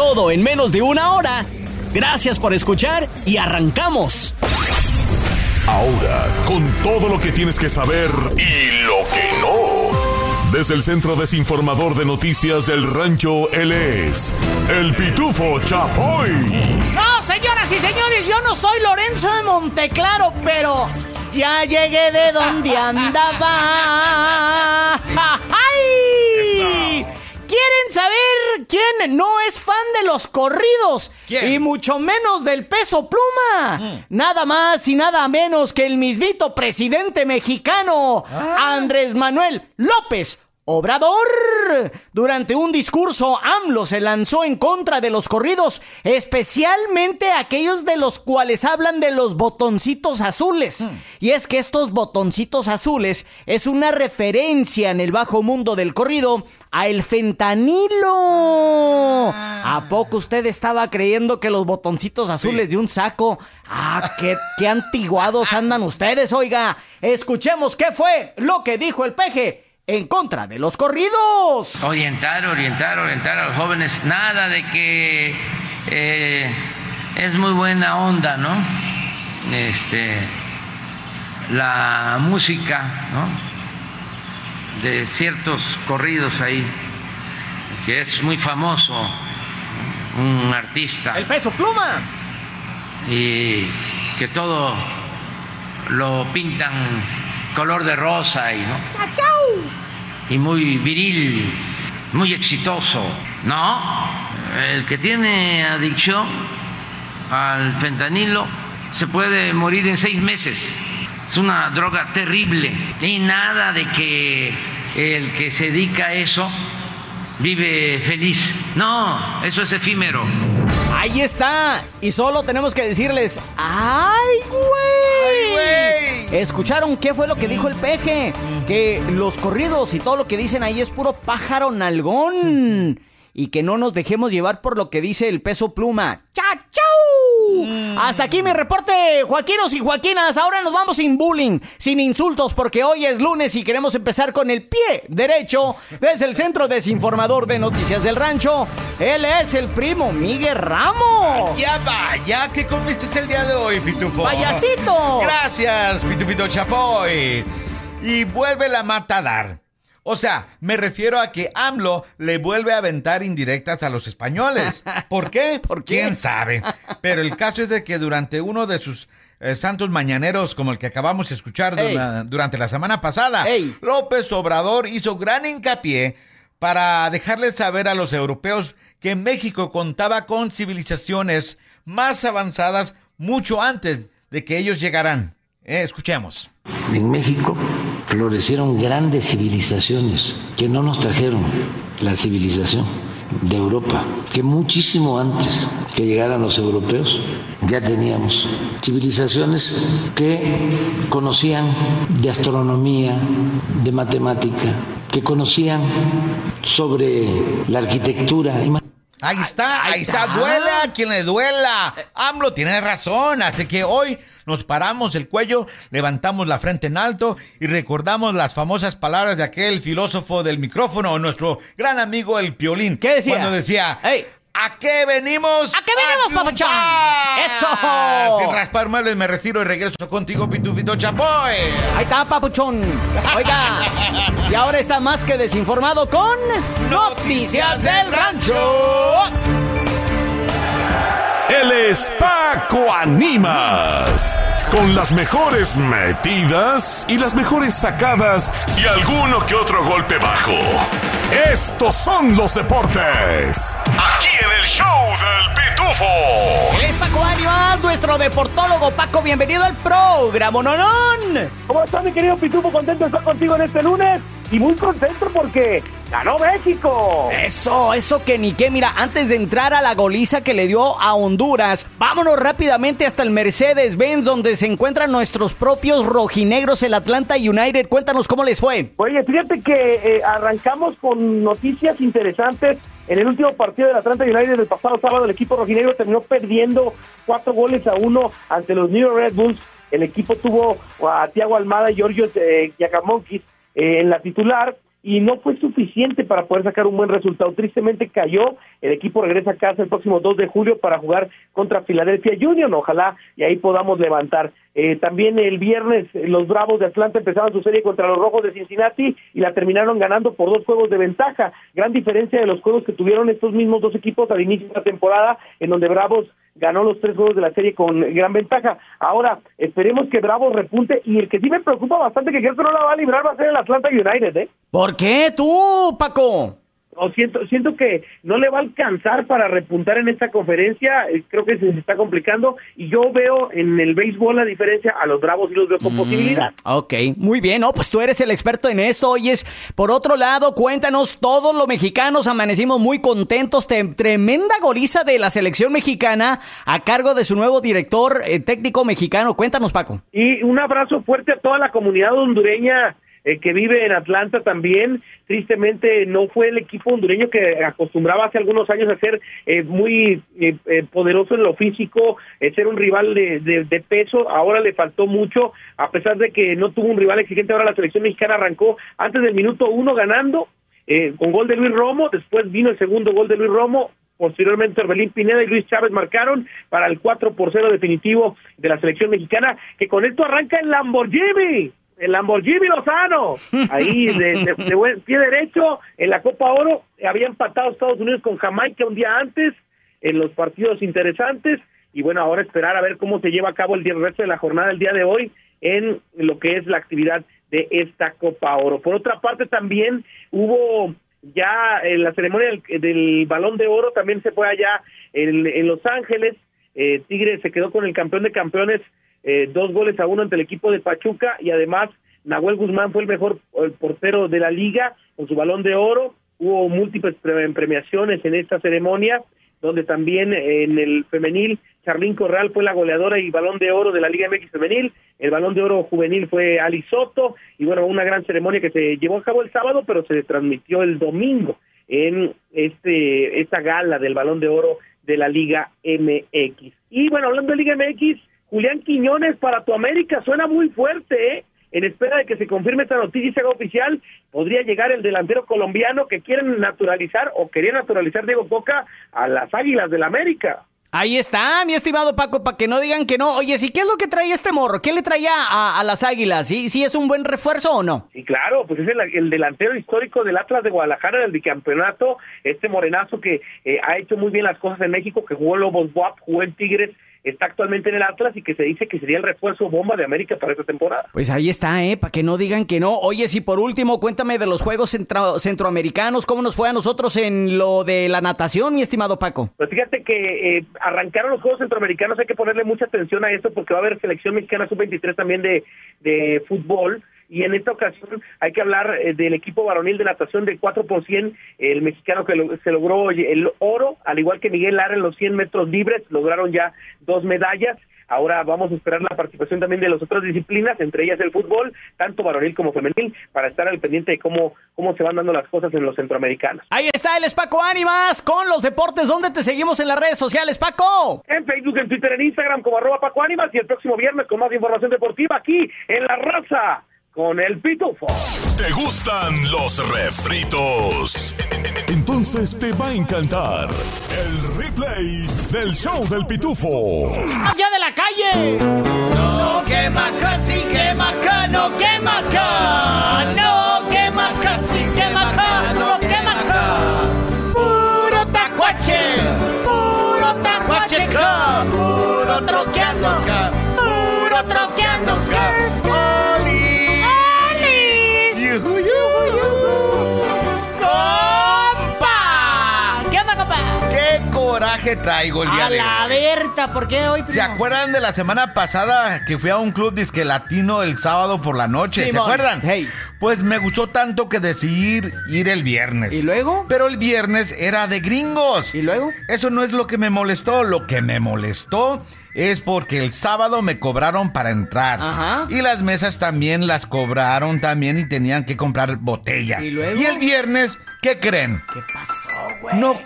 Todo en menos de una hora. Gracias por escuchar y arrancamos. Ahora, con todo lo que tienes que saber y lo que no. Desde el Centro Desinformador de Noticias del Rancho, él es el Pitufo Chapoy. No, señoras y señores, yo no soy Lorenzo de Monteclaro, pero ya llegué de donde andaba. ¿Quieren saber quién no es fan de los corridos? ¿Quién? Y mucho menos del peso pluma. Nada más y nada menos que el mismito presidente mexicano, Andrés Manuel López Obrador. Durante un discurso, AMLO se lanzó en contra de los corridos, especialmente aquellos de los cuales hablan de los botoncitos azules. Y es que estos botoncitos azules es una referencia en el bajo mundo del corrido a el fentanilo. ¿A poco usted estaba creyendo que los botoncitos azules de un saco? Ah, qué, qué antiguados andan ustedes, oiga. Escuchemos qué fue lo que dijo el peje en contra de los corridos. orientar, orientar, orientar a los jóvenes. Nada de que eh, es muy buena onda, ¿no? Este, la música, ¿no? De ciertos corridos ahí, que es muy famoso, un artista, El peso pluma. y que todo lo pintan color de rosa y, ¿no? y muy viril, muy exitoso. No, el que tiene adicción al fentanilo se puede morir en seis meses. Es una droga terrible. Y nada de que el que se dedica a eso vive feliz. No, eso es efímero. Ahí está. Y solo tenemos que decirles, ¡ay, güey! ¿Escucharon qué fue lo que dijo el peje? Que los corridos y todo lo que dicen ahí es puro pájaro nalgón. Y que no nos dejemos llevar por lo que dice el peso pluma. ¡Chachau! Hasta aquí mi reporte, Joaquinos y Joaquinas. Ahora nos vamos sin bullying, sin insultos, porque hoy es lunes y queremos empezar con el pie derecho desde el Centro Desinformador de Noticias del Rancho. Él es el primo Miguel Ramos. Ya vaya, ¿qué comiste el día de hoy, Pitufo? ¡Payasitos! Gracias, Pitufito Chapoy. Y vuelve la mata a dar. O sea, me refiero a que AMLO le vuelve a aventar indirectas a los españoles. ¿Por qué? ¿Por qué? ¿Quién sabe? Pero el caso es de que durante uno de sus eh, santos mañaneros, como el que acabamos de escuchar dura- durante la semana pasada, Ey. López Obrador hizo gran hincapié para dejarles saber a los europeos que México contaba con civilizaciones más avanzadas mucho antes de que ellos llegaran. Eh, escuchemos. En México florecieron grandes civilizaciones que no nos trajeron la civilización de Europa, que muchísimo antes que llegaran los europeos ya teníamos civilizaciones que conocían de astronomía, de matemática, que conocían sobre la arquitectura. Ahí está, ahí está, duele a quien le duela. AMLO tiene razón, así que hoy nos paramos el cuello, levantamos la frente en alto y recordamos las famosas palabras de aquel filósofo del micrófono, nuestro gran amigo el Piolín. ¿Qué decía? Cuando decía, Ey. ¿a qué venimos? ¿A qué venimos, papuchón? triunfar". ¡Eso! Sin raspar muebles me retiro y regreso contigo, Pitufito Chapoy. Ahí está, papuchón. Oiga, y ahora está más que desinformado con Noticias del Rancho. Él es Paco Animas. Con las mejores metidas y las mejores sacadas y alguno que otro golpe bajo. Estos son los deportes. Aquí en el show del Pitufo. Él es Paco Arias, nuestro deportólogo. Paco, bienvenido al programa, Nonón. ¿Cómo estás, mi querido Pitufo? Contento de estar contigo en este lunes. Y muy contento porque ganó México. Eso, eso que ni qué. Mira, antes de entrar a la goliza que le dio a Honduras, vámonos rápidamente hasta el Mercedes-Benz, donde se encuentran nuestros propios rojinegros, el Atlanta United. Cuéntanos cómo les fue. Oye, fíjate que eh, arrancamos con noticias interesantes. En el último partido del Atlanta United del pasado sábado, el equipo rojinegro terminó perdiendo cuatro goles a uno ante los New York Red Bulls. El equipo tuvo a Tiago Almada y Giorgio eh, eh, en la titular y no fue suficiente para poder sacar un buen resultado. Tristemente cayó, el equipo regresa a casa el próximo 2 de julio para jugar contra Philadelphia Union, ojalá y ahí podamos levantar. Eh, también el viernes los Bravos de Atlanta empezaron su serie contra los Rojos de Cincinnati y la terminaron ganando por dos juegos de ventaja. Gran diferencia de los juegos que tuvieron estos mismos dos equipos al inicio de la temporada, en donde Bravos ganó los tres juegos de la serie con gran ventaja. Ahora, esperemos que Bravos repunte y el que sí me preocupa bastante que creo no la va a librar va a ser el Atlanta United, ¿eh? ¿Por qué tú, Paco? siento, siento que no le va a alcanzar para repuntar en esta conferencia, eh, creo que se, está complicando. Y yo veo en el béisbol la diferencia. A los Bravos y los veo con mm, posibilidad. Ok, muy bien, no, pues tú eres el experto en esto, oyes, por otro lado, cuéntanos, todos los mexicanos amanecimos muy contentos, tremenda goliza de la selección mexicana a cargo de su nuevo director eh, técnico mexicano, cuéntanos Paco. Y un abrazo fuerte a toda la comunidad hondureña eh, que vive en Atlanta también. Tristemente no fue el equipo hondureño que acostumbraba hace algunos años a ser eh, muy eh, poderoso en lo físico, ser un rival de, de, peso. Ahora le faltó mucho, a pesar de que no tuvo un rival exigente. Ahora la selección mexicana arrancó antes del minuto uno ganando. con gol de Luis Romo, después vino el segundo gol de Luis Romo, posteriormente Orbelín Pineda y Luis Chávez marcaron para el 4 por 0 definitivo de la selección mexicana, que con esto arranca el Lamborghini el Lamborghini Lozano, ahí de, pie derecho, en la Copa Oro, había empatado Estados Unidos con Jamaica un día antes, en los partidos interesantes, y bueno, ahora esperar a ver cómo se lleva a cabo el, día, resto de la jornada del día de hoy en lo que es la actividad de esta Copa Oro. Por otra parte, también hubo ya en la ceremonia del, Balón de Oro, también se fue allá en, Los Ángeles, eh, Tigre se quedó con el campeón de campeones eh, dos goles a uno ante el equipo de Pachuca y además Nahuel Guzmán fue el mejor portero de la liga con su balón de oro. Hubo múltiples premiaciones en esta ceremonia, donde también en el femenil Charlín Corral fue la goleadora y balón de oro de la Liga MX femenil. El balón de oro juvenil fue Ali Soto y bueno, una gran ceremonia que se llevó a cabo el sábado, pero se transmitió el domingo en este esta gala del balón de oro de la Liga MX. Y bueno, hablando de Liga MX, Julián Quiñones para tu América suena muy fuerte, ¿eh? En espera de que se confirme esta noticia y se haga oficial, podría llegar el delantero colombiano que quieren naturalizar o quería naturalizar Diego Coca a las Águilas del la América. Ahí está, mi estimado Paco, para que no digan que no. Oye, ¿sí qué es lo que trae este morro? ¿Qué le traía a, las Águilas? ¿Sí, ¿Sí es un buen refuerzo o no? Sí, claro, pues es el, delantero histórico del Atlas de Guadalajara del bicampeonato, este morenazo que eh, ha hecho muy bien las cosas en México, que jugó Lobos WAP, jugó en Tigres, está actualmente en el Atlas y que se dice que sería el refuerzo bomba de América para esta temporada. Pues ahí está, ¿eh? Para que no digan que no. Oye, si por último, cuéntame de los Juegos Centroamericanos, ¿cómo nos fue a nosotros en lo de la natación, mi estimado Paco? Pues fíjate que eh, arrancaron los Juegos Centroamericanos, hay que ponerle mucha atención a esto porque va a haber selección mexicana sub-23 también de, de fútbol y en esta ocasión hay que hablar eh, del equipo varonil de natación de 4 por 100, el mexicano que se logró el oro, al igual que Miguel Lara en los 100 metros libres, lograron ya dos medallas. Ahora vamos a esperar la participación también de las otras disciplinas, entre ellas el fútbol, tanto varonil como femenil, para estar al pendiente de cómo, cómo se van dando las cosas en los centroamericanos. Ahí está el Espaco Ánimas con los deportes. ¿Dónde te seguimos en las redes sociales, Paco? En Facebook, en Twitter, en Instagram como arroba Paco Ánimas y el próximo viernes con más información deportiva aquí en La Raza con el pitufo. ¿Te gustan los refritos? Entonces te va a encantar el replay del show del pitufo. ¡Allá de la calle! No quema casi, quema acá, no quema acá. No quema casi, quema acá, no quema acá. Puro tacuache, puro tacuache puro troqueando, puro troqueando, coraje traigo el día a la Berta, ¿por qué hoy? ¿Se acuerdan de la semana pasada que fui a un club disque latino el sábado por la noche? ¿Se acuerdan? Pues me gustó tanto que decidí ir el viernes. ¿Y luego? Pero el viernes era de gringos. ¿Y luego? Eso no es lo que me molestó. Lo que me molestó es porque el sábado me cobraron para entrar. Ajá. Y las mesas también las cobraron también y tenían que comprar botella. ¿Y luego? Y el viernes, ¿qué creen? ¿Qué pasó, güey? No,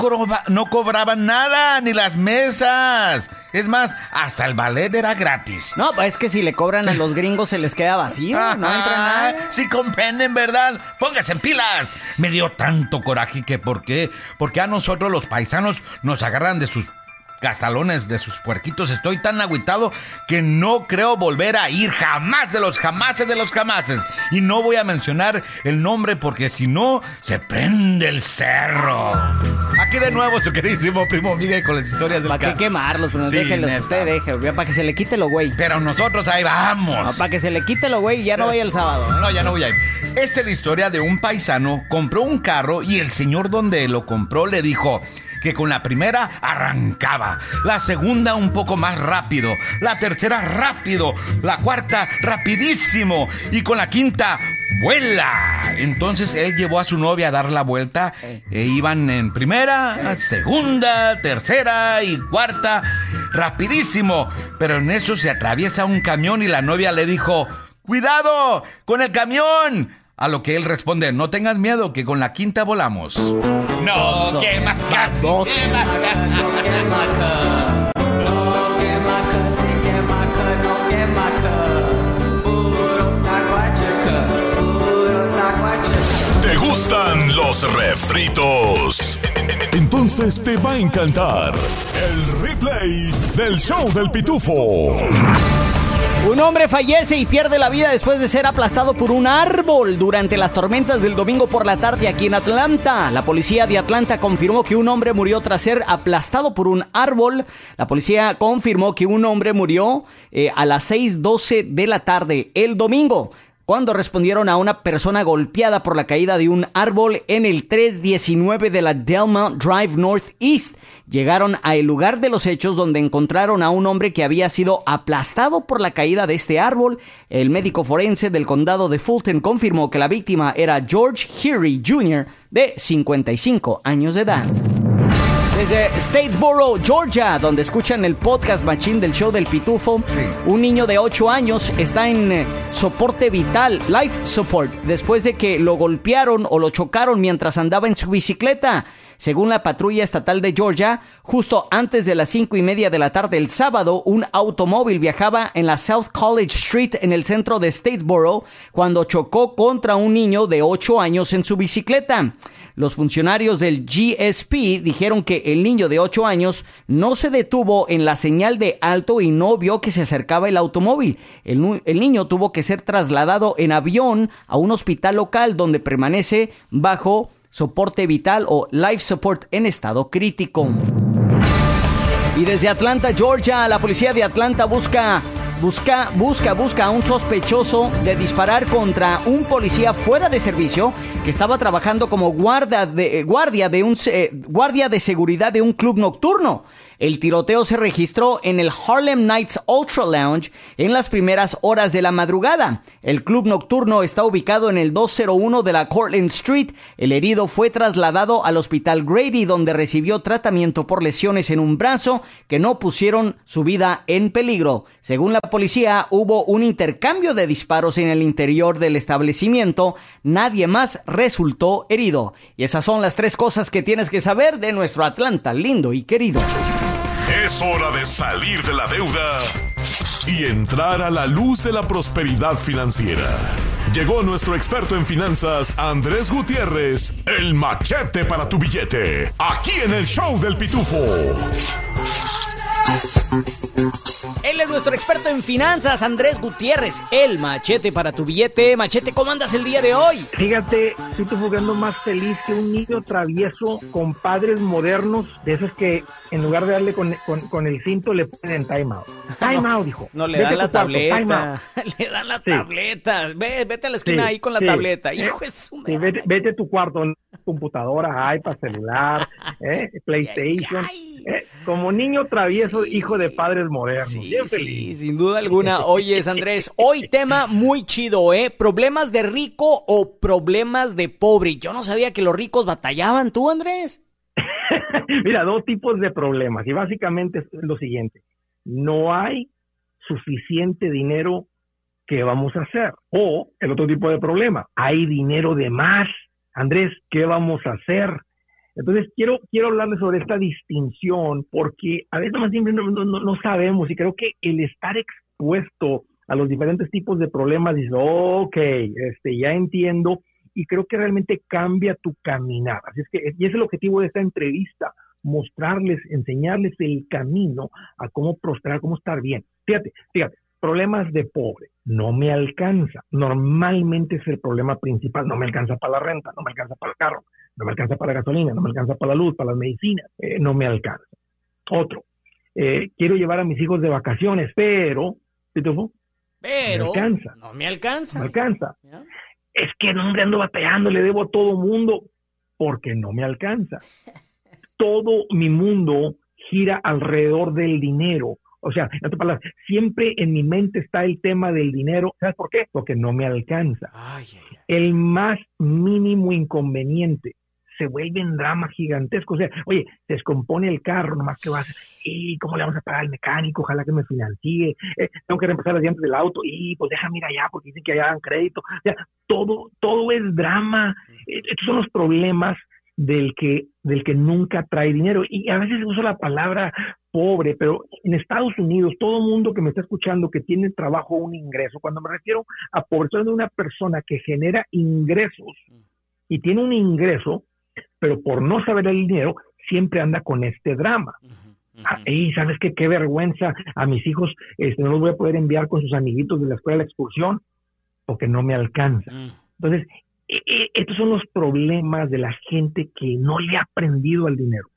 no cobraban nada, ni las mesas. Es más, hasta el ballet era gratis. No, pues es que si le cobran a los gringos se les queda vacío, no entra nada. Sí comprenden, ¿verdad? Póngase en pilas. Me dio tanto coraje que por qué, porque a nosotros los paisanos nos agarran de sus gastalones, de sus puerquitos. Estoy tan agüitado que no creo volver a ir jamás de los jamases de los jamases. Y no voy a mencionar el nombre porque si no, se prende el cerro. Aquí de nuevo su queridísimo primo Miguel con las historias del ¿Para qué ca- quemarlos? Pero Sí, déjenlos, neta. usted deje, para que se le quite lo güey. Pero nosotros ahí vamos. para que se le quite lo güey y ya no vaya el sábado. ¿eh? No, ya no voy a ir. Esta es la historia de un paisano. Compró un carro y el señor donde lo compró le dijo que con la primera arrancaba, la segunda un poco más rápido, la tercera rápido, la cuarta rapidísimo y con la quinta vuela. Entonces él llevó a su novia a dar la vuelta e iban en primera, segunda, tercera y cuarta, rapidísimo. Pero en eso se atraviesa un camión y la novia le dijo, ¡Cuidado! ¡Con el camión! A lo que él responde, no tengas miedo, que con la quinta volamos. No, qué más casi. Baboso. qué más- ¿Te gustan los refritos? Entonces te va a encantar el replay del show del pitufo. Un hombre fallece y pierde la vida después de ser aplastado por un árbol durante las tormentas del domingo por la tarde aquí en Atlanta. La policía de Atlanta confirmó que un hombre murió tras ser aplastado por un árbol. La policía confirmó que un hombre murió eh, a las 6:12 de la tarde el domingo. Cuando respondieron a una persona golpeada por la caída de un árbol en el 319 de la Delmont Drive Northeast, llegaron al lugar de los hechos donde encontraron a un hombre que había sido aplastado por la caída de este árbol. El médico forense del condado de Fulton confirmó que la víctima era George Heary Jr., de 55 años de edad. Desde Statesboro, Georgia, donde escuchan el podcast machín del show del Pitufo, un niño de 8 años está en eh, soporte vital, life support, después de que lo golpearon o lo chocaron mientras andaba en su bicicleta. Según la patrulla estatal de Georgia, justo antes de las 5 y media de la tarde el sábado, un automóvil viajaba en la South College Street en el centro de Statesboro cuando chocó contra un niño de 8 años en su bicicleta. Los funcionarios del GSP dijeron que el niño de 8 años no se detuvo en la señal de alto y no vio que se acercaba el automóvil. El, el niño tuvo que ser trasladado en avión a un hospital local donde permanece bajo soporte vital o life support en estado crítico. Y desde Atlanta, Georgia, la policía de Atlanta busca, busca, busca, busca a un sospechoso de disparar contra un policía fuera de servicio que estaba trabajando como guarda de, eh, guardia, de un, se- guardia de seguridad de un club nocturno. El tiroteo se registró en el Harlem Nights Ultra Lounge en las primeras horas de la madrugada. El club nocturno está ubicado en el 201 de la Cortlandt Street. El herido fue trasladado al hospital Grady donde recibió tratamiento por lesiones en un brazo que no pusieron su vida en peligro. Según la policía, hubo un intercambio de disparos en el interior del establecimiento. Nadie más resultó herido. Y esas son las tres cosas que tienes que saber de nuestro Atlanta lindo y querido. Es hora de salir de la deuda y entrar a la luz de la prosperidad financiera. Llegó nuestro experto en finanzas, Andrés Gutiérrez, el machete para tu billete, aquí en el show del pitufo. Él es nuestro experto en finanzas, Andrés Gutiérrez, el machete para tu billete. Machete, ¿cómo andas el día de hoy? Fíjate, estoy jugando más feliz que un niño travieso con padres modernos, de esos que en lugar de darle con, con- con el cinto le ponen time out. Time out, dijo. No, le dan la tableta. Le dan la tableta. Ve, vete a la esquina Sí, ahí con la sí. tableta. Hijo de su Sí, vete, vete a tu cuarto, computadora, iPad, celular, eh, PlayStation. ay. Eh, como niño travieso, hijo de padres modernos. Sí, sí, sin duda alguna. Oye, Andrés, hoy tema muy chido, ¿eh? ¿Problemas de rico o problemas de pobre? Yo no sabía que los ricos batallaban, ¿tú, Andrés? Mira, dos tipos de problemas. Y básicamente es lo siguiente. No hay suficiente dinero que vamos a hacer. O el otro tipo de problema. Hay dinero de más. Andrés, ¿qué vamos a hacer? Entonces, quiero, quiero hablarles sobre esta distinción porque a veces más siempre no, no, sabemos y creo que el estar expuesto a los diferentes tipos de problemas, dice, ok, este, ya entiendo y creo que realmente cambia tu caminar. Así es que, y es el objetivo de esta entrevista, mostrarles, enseñarles el camino a cómo prosperar, cómo estar bien. Fíjate, fíjate, problemas de pobre, no me alcanza. Normalmente es el problema principal, no me alcanza para la renta, no me alcanza para el carro, no me alcanza para la gasolina, no me alcanza para la luz, para las medicinas, eh, no me alcanza. Otro, eh, quiero llevar a mis hijos de vacaciones, pero, pero, me alcanza. no me alcanza. Me alcanza. Es que no me ando batallando, le debo a todo mundo, porque no me alcanza. Todo mi mundo gira alrededor del dinero o sea, en otras palabras, siempre en mi mente está el tema del dinero. ¿Sabes por qué? Porque no me alcanza. El más mínimo inconveniente se vuelve en drama gigantesco. O sea, oye, descompone el carro, nomás que vas, y cómo le vamos a pagar al mecánico, ojalá que me financie, eh, tengo que reemplazar las llantas del auto, y pues déjame ir allá porque dicen que allá dan crédito. O sea, todo, todo es drama. Eh, estos son los problemas del que, del que nunca trae dinero. Y a veces uso la palabra pobre, pero en Estados Unidos, todo mundo que me está escuchando que tiene trabajo o un ingreso, cuando me refiero a pobre, estoy de una persona que genera ingresos y tiene un ingreso, pero por no saber el dinero, siempre anda con este drama. Ah, y sabes qué, qué vergüenza a mis hijos, este, no los voy a poder enviar con sus amiguitos de la escuela de la excursión porque no me alcanza. Mm. Entonces, e, e, estos son los problemas de la gente que no le ha aprendido al dinero.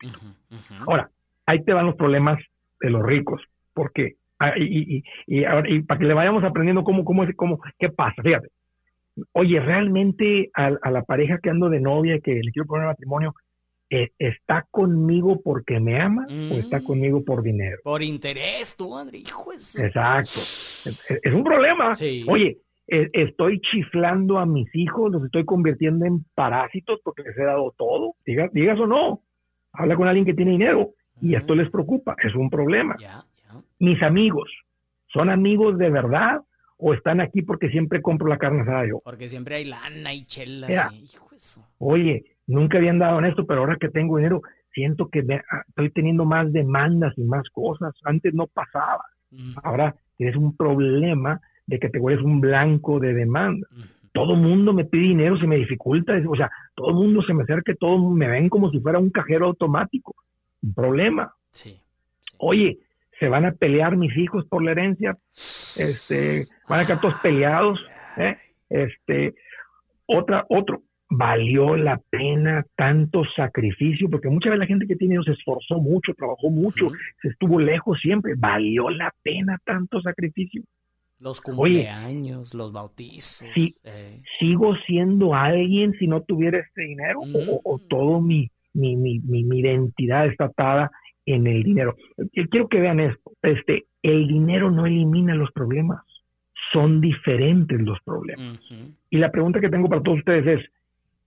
Ahora, ahí te van los problemas de los ricos. porque ah, y, y, para que le vayamos aprendiendo cómo, cómo, cómo, qué pasa. Fíjate. Oye, realmente a, la pareja que ando de novia, que le quiero poner matrimonio, eh, ¿está conmigo porque me ama o está mm. conmigo por dinero? Por interés, tú, André, hijo Exacto. Es, un problema. Oye, eh, estoy chiflando a mis hijos, los estoy convirtiendo en parásitos porque les he dado todo. Digas, digas o no. Habla con alguien que tiene dinero y esto les preocupa, es un problema. Mis amigos, ¿son amigos de verdad o están aquí porque siempre compro la carne asada yo? Porque siempre hay lana y chelas. Oye, nunca habían dado en esto, pero ahora que tengo dinero, siento que ah, estoy teniendo más demandas y más cosas. Antes no pasaba. Ahora tienes un problema de que te vuelves un blanco de demanda. Todo mundo me pide dinero, se me dificulta, o sea, todo el mundo se me acerca, todos me ven como si fuera un cajero automático un problema. Sí, Oye, se van a pelear mis hijos por la herencia, este, van a quedar todos peleados, ¿eh? este, otra, otro, valió la pena tanto sacrificio, porque mucha vez la gente que tiene se esforzó mucho, trabajó mucho, se estuvo lejos siempre, valió la pena tanto sacrificio. Los cumpleaños, los bautizos. Sí, eh. ¿Sigo siendo alguien si no tuviera este dinero? o, todo mi, mi, mi, mi, identidad está atada en el dinero. Quiero que vean esto. Este, el dinero no elimina los problemas, son diferentes los problemas. Y la pregunta que tengo para todos ustedes es,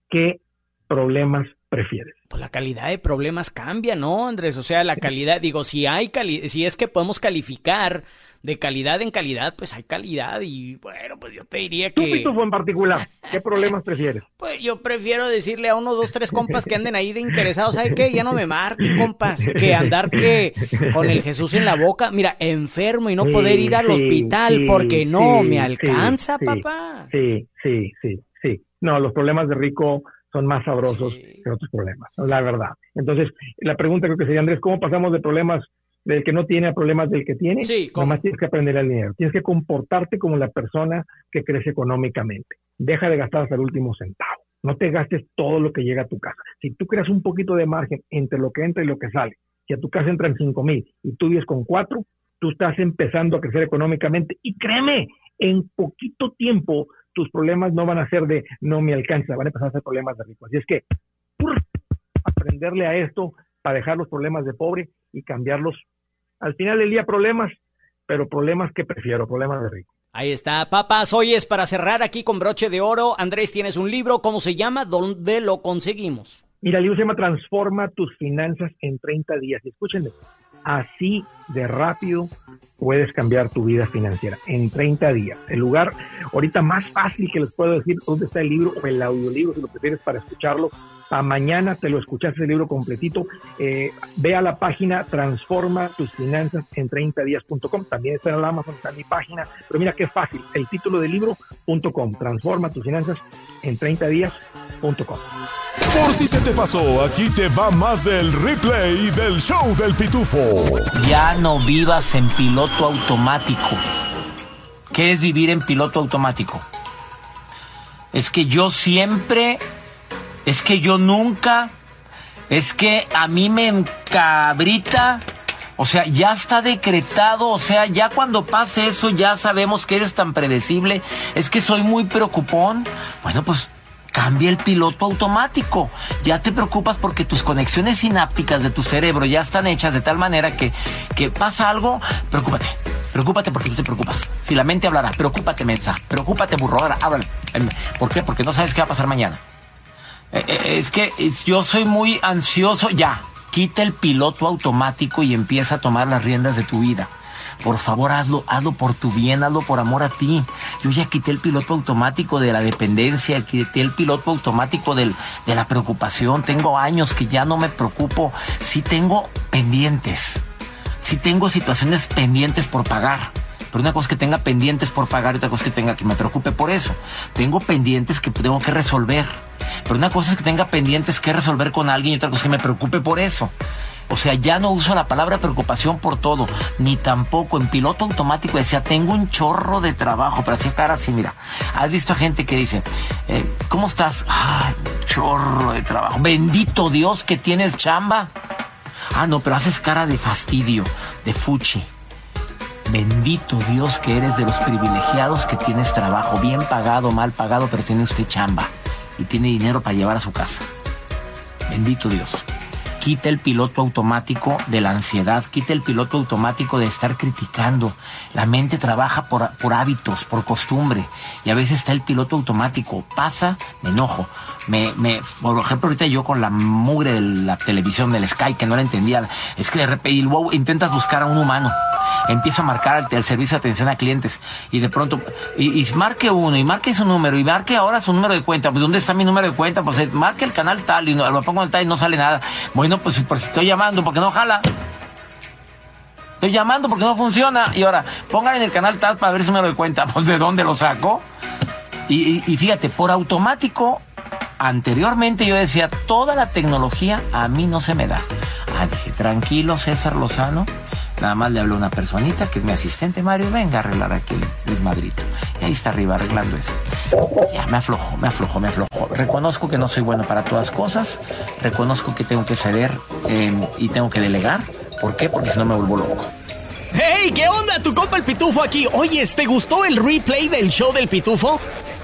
¿qué problemas prefieres? Pues la calidad de problemas cambia, ¿no, Andrés? O sea, la calidad, digo, si hay cali si es que podemos calificar de calidad en calidad, pues hay calidad y bueno, pues yo te diría que... ¿Tú, en particular, qué problemas prefieres? Pues yo prefiero decirle a uno, dos, tres compas que anden ahí de interesados, ¿sabe qué? Ya no me marque, compas, que andar que con el Jesús en la boca, mira, enfermo y no poder ir al hospital porque no me alcanza, papá. Sí, sí, sí, sí. No, los problemas de rico son más sabrosos que otros problemas, la verdad. Entonces, la pregunta creo que sería, Andrés, ¿cómo pasamos de problemas del que no tiene a problemas del que tiene? Sí, Nomás tienes que aprender el dinero. Tienes que comportarte como la persona que crece económicamente. Deja de gastar hasta el último centavo. No te gastes todo lo que llega a tu casa. Si tú creas un poquito de margen entre lo que entra y lo que sale, si a tu casa entran cinco mil y tú vives con cuatro, tú estás empezando a crecer económicamente. Y créeme, en poquito tiempo tus problemas no van a ser de no me alcanza, van a empezar a ser problemas de rico. Así es que aprenderle a esto para dejar los problemas de pobre y cambiarlos. Al final del día problemas, pero problemas que prefiero, problemas de rico. Ahí está, papas. Hoy es para cerrar aquí con broche de oro. Andrés, tienes un libro. ¿Cómo se llama? ¿Dónde lo conseguimos? Mira, el libro se llama Transforma tus finanzas en 30 días. Escúchenme, así de rápido puedes cambiar tu vida financiera en 30 días. El lugar ahorita más fácil que les puedo decir dónde está el libro o el audiolibro, si lo prefieres para escucharlo, a mañana te lo escuchaste el libro completito. Eh, ve a la página transforma tus finanzas en 30 días.com. También está en el Amazon, está en mi página. Pero mira qué fácil. El título del libro.com. Transforma tus finanzas en 30 días.com. Por si se te pasó, aquí te va más del replay del show del pitufo. Ya no vivas en piloto automático. ¿Qué es vivir en piloto automático? Es que yo siempre es que yo nunca, es que a mí me encabrita. O sea, ya está decretado, o sea, ya cuando pase eso ya sabemos que eres tan predecible. Es que soy muy preocupón. Bueno, pues cambia el piloto automático. Ya te preocupas porque tus conexiones sinápticas de tu cerebro ya están hechas de tal manera que, que pasa algo, preocúpate. Preocúpate porque tú te preocupas. Si la mente hablará, preocúpate, mensa. Preocúpate, burro. Ahora, háblale. ¿Por qué? Porque no sabes qué va a pasar mañana. Eh, eh, es que yo soy muy ansioso. Ya, quita el piloto automático y empieza a tomar las riendas de tu vida. Por favor, hazlo, hazlo por tu bien, hazlo por amor a ti. Yo ya quité el piloto automático de la dependencia, quité el piloto automático del, de la preocupación. Tengo años que ya no me preocupo. Sí tengo pendientes. Sí tengo situaciones pendientes por pagar. Pero una cosa es que tenga pendientes por pagar y otra cosa es que tenga que me preocupe por eso. Tengo pendientes que tengo que resolver pero una cosa es que tenga pendientes que resolver con alguien y otra cosa es que me preocupe por eso. O sea, ya no uso la palabra preocupación por todo, ni tampoco en piloto automático decía, tengo un chorro de trabajo, pero hacía cara así, mira, has visto a gente que dice, eh, ¿cómo estás? Ay, chorro de trabajo. Bendito Dios que tienes chamba. Ah, no, pero haces cara de fastidio, de fuchi. Bendito Dios que eres de los privilegiados que tienes trabajo, bien pagado, mal pagado, pero tiene usted chamba y tiene dinero para llevar a su casa. Bendito Dios. Quita el piloto automático de la ansiedad, quita el piloto automático de estar criticando. La mente trabaja por, por hábitos, por costumbre. Y a veces está el piloto automático. Pasa, me enojo. Me, me, por ejemplo, ahorita yo con la mugre de la televisión del Sky, que no la entendía, es que de repente y luego intentas buscar a un humano empiezo a marcar el, servicio de atención a clientes y de pronto, y, marque uno, y marque su número, y marque ahora su número de cuenta, pues ¿dónde está mi número de cuenta? Pues eh, marque el canal tal, y no, lo pongo en tal y no sale nada. Bueno, pues, pues estoy llamando porque no jala. Estoy llamando porque no funciona. Y ahora, pongan en el canal tal para ver su número de cuenta. Pues de dónde lo saco. Y, y, fíjate, por automático, anteriormente yo decía, toda la tecnología a mí no se me da. Ah, dije, tranquilo, César Lozano. Nada más le habló una personita que es mi asistente Mario, venga a arreglar aquí el madrito. Y ahí está arriba arreglando eso. Ya, me aflojo, me aflojo, me aflojo. Reconozco que no soy bueno para todas cosas. Reconozco que tengo que ceder em, y tengo que delegar. ¿Por qué? Porque si no me vuelvo loco. ¡Hey! ¿Qué onda? Tu compa el Pitufo aquí. Oye, ¿te gustó el replay del show del Pitufo?